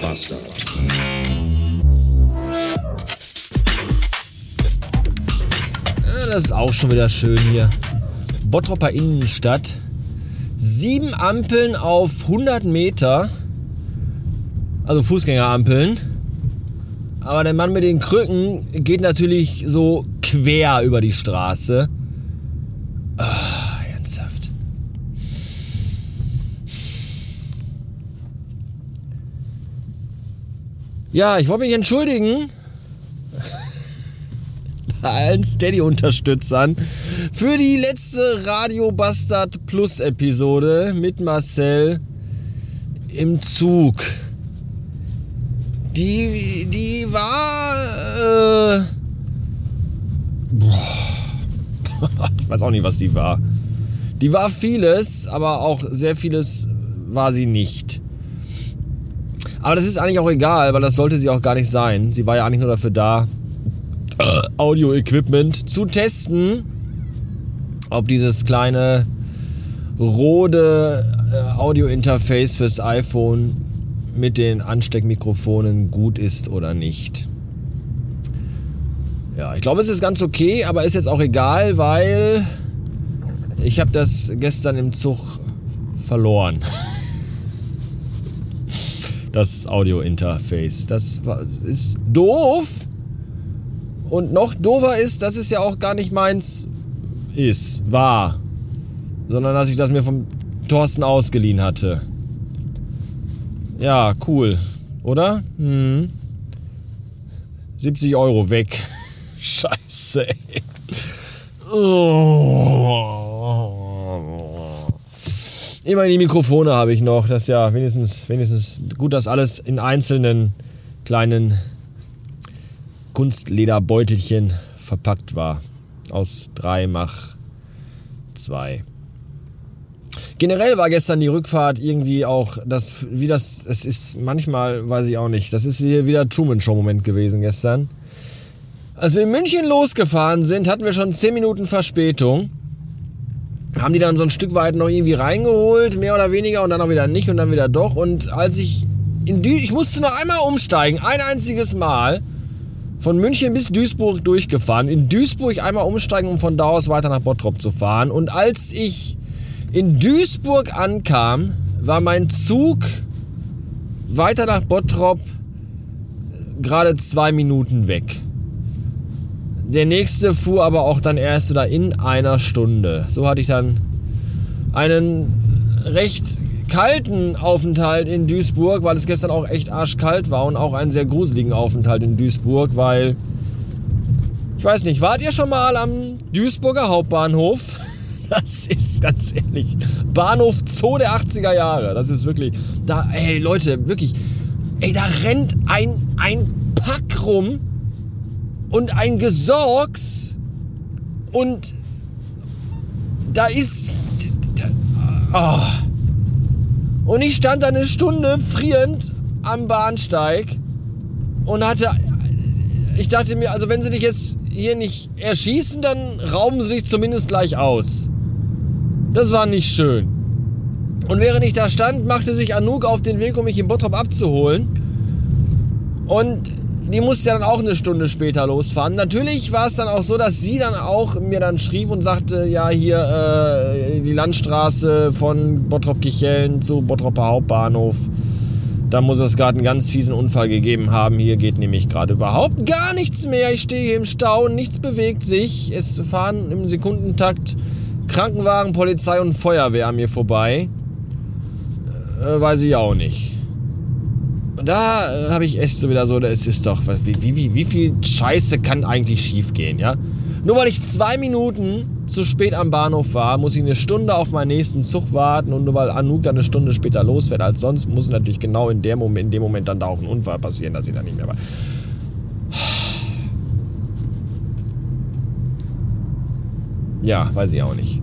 Bastard. Das ist auch schon wieder schön hier. Bottropper Innenstadt. Sieben Ampeln auf 100 Meter. Also Fußgängerampeln. Aber der Mann mit den Krücken geht natürlich so quer über die Straße. Ja, ich wollte mich entschuldigen bei allen Steady-Unterstützern für die letzte Radio Bastard Plus Episode mit Marcel im Zug. Die, die war. Äh, ich weiß auch nicht, was die war. Die war vieles, aber auch sehr vieles war sie nicht. Aber das ist eigentlich auch egal, weil das sollte sie auch gar nicht sein. Sie war ja eigentlich nur dafür da, Audio-Equipment zu testen, ob dieses kleine Rode äh, Audio-Interface fürs iPhone mit den Ansteckmikrofonen gut ist oder nicht. Ja, ich glaube, es ist ganz okay, aber ist jetzt auch egal, weil ich habe das gestern im Zug verloren. Das Audio-Interface. Das ist doof. Und noch doofer ist, dass es ja auch gar nicht meins ist, war. Sondern dass ich das mir vom Thorsten ausgeliehen hatte. Ja, cool. Oder? Hm. 70 Euro weg. Scheiße, ey. Oh. Immerhin die Mikrofone habe ich noch. Das ist ja wenigstens, wenigstens gut, dass alles in einzelnen kleinen Kunstlederbeutelchen verpackt war. Aus 3 mach 2. Generell war gestern die Rückfahrt irgendwie auch, das, wie das, es ist manchmal, weiß ich auch nicht, das ist hier wieder Truman-Show-Moment gewesen gestern. Als wir in München losgefahren sind, hatten wir schon 10 Minuten Verspätung. Haben die dann so ein Stück weit noch irgendwie reingeholt, mehr oder weniger, und dann auch wieder nicht und dann wieder doch. Und als ich in Dü ich musste noch einmal umsteigen, ein einziges Mal, von München bis Duisburg durchgefahren. In Duisburg einmal umsteigen, um von da aus weiter nach Bottrop zu fahren. Und als ich in Duisburg ankam, war mein Zug weiter nach Bottrop gerade zwei Minuten weg. Der nächste fuhr aber auch dann erst wieder in einer Stunde. So hatte ich dann einen recht kalten Aufenthalt in Duisburg, weil es gestern auch echt arschkalt war und auch einen sehr gruseligen Aufenthalt in Duisburg, weil ich weiß nicht, wart ihr schon mal am Duisburger Hauptbahnhof? Das ist ganz ehrlich Bahnhof Zoo der 80er Jahre. Das ist wirklich da ey Leute, wirklich ey, da rennt ein ein Pack rum und ein Gesorgs und da ist oh. und ich stand da eine Stunde frierend am Bahnsteig und hatte ich dachte mir, also wenn sie dich jetzt hier nicht erschießen, dann rauben sie dich zumindest gleich aus. Das war nicht schön. Und während ich da stand, machte sich Anouk auf den Weg, um mich in Bottrop abzuholen. Und die musste ja dann auch eine Stunde später losfahren. Natürlich war es dann auch so, dass sie dann auch mir dann schrieb und sagte, ja hier äh, die Landstraße von Bottrop-Kichellen zu Bottroper Hauptbahnhof. Da muss es gerade einen ganz fiesen Unfall gegeben haben. Hier geht nämlich gerade überhaupt gar nichts mehr. Ich stehe hier im Stau, nichts bewegt sich. Es fahren im Sekundentakt Krankenwagen, Polizei und Feuerwehr an mir vorbei. Äh, weiß ich auch nicht. Da äh, habe ich echt so wieder so, es ist doch, wie, wie, wie viel Scheiße kann eigentlich schief gehen, ja? Nur weil ich zwei Minuten zu spät am Bahnhof war, muss ich eine Stunde auf meinen nächsten Zug warten und nur weil Anouk dann eine Stunde später losfährt als sonst, muss natürlich genau in, der Moment, in dem Moment dann da auch ein Unfall passieren, dass sie dann nicht mehr war. Ja, weiß ich auch nicht.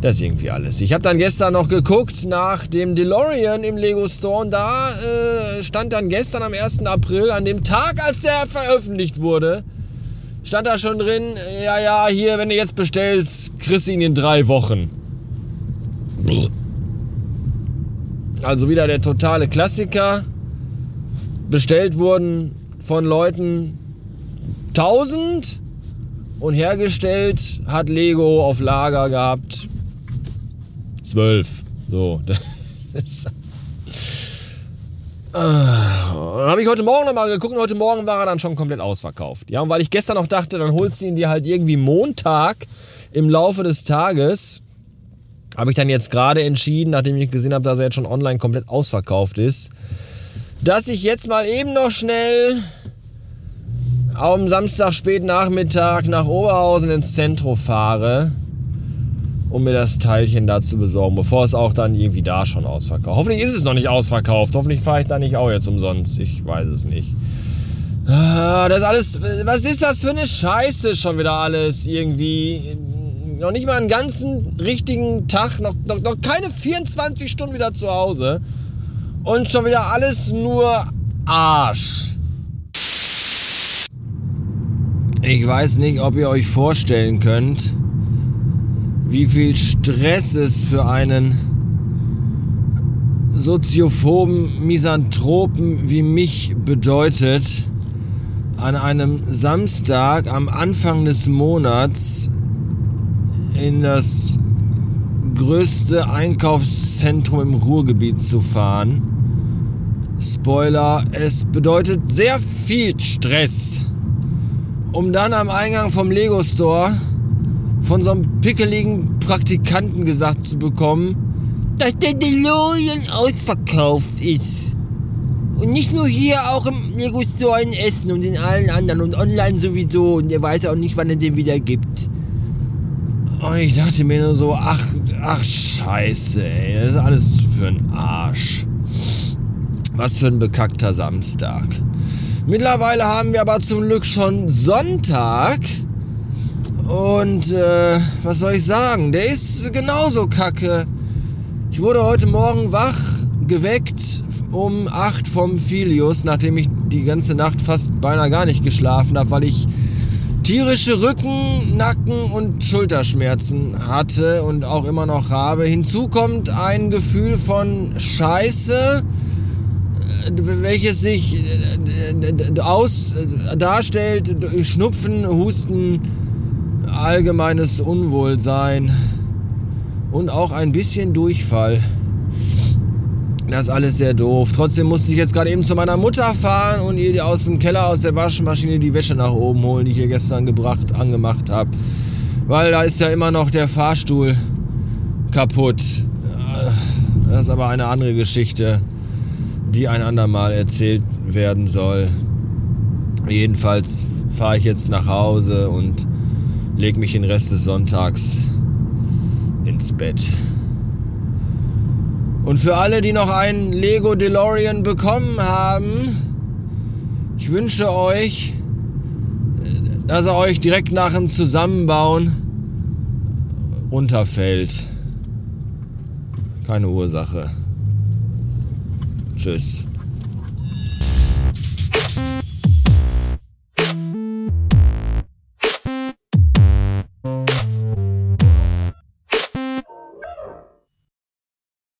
Das ist irgendwie alles. Ich habe dann gestern noch geguckt nach dem DeLorean im Lego Store und da äh, stand dann gestern am 1. April, an dem Tag, als der veröffentlicht wurde, stand da schon drin, ja, ja, hier, wenn du jetzt bestellst, kriegst du ihn in drei Wochen. Also wieder der totale Klassiker. bestellt wurden von Leuten 1000 und hergestellt hat Lego auf Lager gehabt 12. So, das ist das. Ah, dann habe ich heute Morgen nochmal geguckt und heute Morgen war er dann schon komplett ausverkauft. Ja, und weil ich gestern noch dachte, dann holst du ihn dir halt irgendwie Montag im Laufe des Tages, habe ich dann jetzt gerade entschieden, nachdem ich gesehen habe, dass er jetzt schon online komplett ausverkauft ist, dass ich jetzt mal eben noch schnell am Samstag spät Nachmittag nach Oberhausen ins Zentrum fahre um mir das Teilchen da zu besorgen, bevor es auch dann irgendwie da schon ausverkauft. Hoffentlich ist es noch nicht ausverkauft. Hoffentlich fahre ich da nicht auch jetzt umsonst. Ich weiß es nicht. Ah, das alles. Was ist das für eine Scheiße schon wieder alles irgendwie? Noch nicht mal einen ganzen richtigen Tag, noch, noch, noch keine 24 Stunden wieder zu Hause. Und schon wieder alles nur Arsch. Ich weiß nicht, ob ihr euch vorstellen könnt, wie viel Stress es für einen soziophoben Misanthropen wie mich bedeutet, an einem Samstag am Anfang des Monats in das größte Einkaufszentrum im Ruhrgebiet zu fahren. Spoiler, es bedeutet sehr viel Stress, um dann am Eingang vom Lego Store von so einem pickeligen Praktikanten gesagt zu bekommen, dass der DeLorean ausverkauft ist. Und nicht nur hier, auch im Lego Store in Essen und in allen anderen und online sowieso. Und er weiß auch nicht, wann er den wieder gibt. Und ich dachte mir nur so, ach, ach scheiße, ey, das ist alles für ein Arsch. Was für ein bekackter Samstag. Mittlerweile haben wir aber zum Glück schon Sonntag. Und äh, was soll ich sagen? Der ist genauso kacke. Ich wurde heute Morgen wach geweckt um 8 vom Filius, nachdem ich die ganze Nacht fast beinahe gar nicht geschlafen habe, weil ich tierische Rücken, Nacken und Schulterschmerzen hatte und auch immer noch habe. Hinzu kommt ein Gefühl von Scheiße, äh, welches sich äh, aus darstellt, Schnupfen, Husten, allgemeines Unwohlsein und auch ein bisschen Durchfall. Das ist alles sehr doof. Trotzdem musste ich jetzt gerade eben zu meiner Mutter fahren und ihr aus dem Keller, aus der Waschmaschine die Wäsche nach oben holen, die ich ihr gestern gebracht, angemacht habe. Weil da ist ja immer noch der Fahrstuhl kaputt. Das ist aber eine andere Geschichte, die ein andermal erzählt werden soll. Jedenfalls fahre ich jetzt nach Hause und leg mich den Rest des Sonntags ins Bett. Und für alle, die noch einen Lego DeLorean bekommen haben, ich wünsche euch, dass er euch direkt nach dem Zusammenbauen runterfällt. Keine Ursache. Tschüss.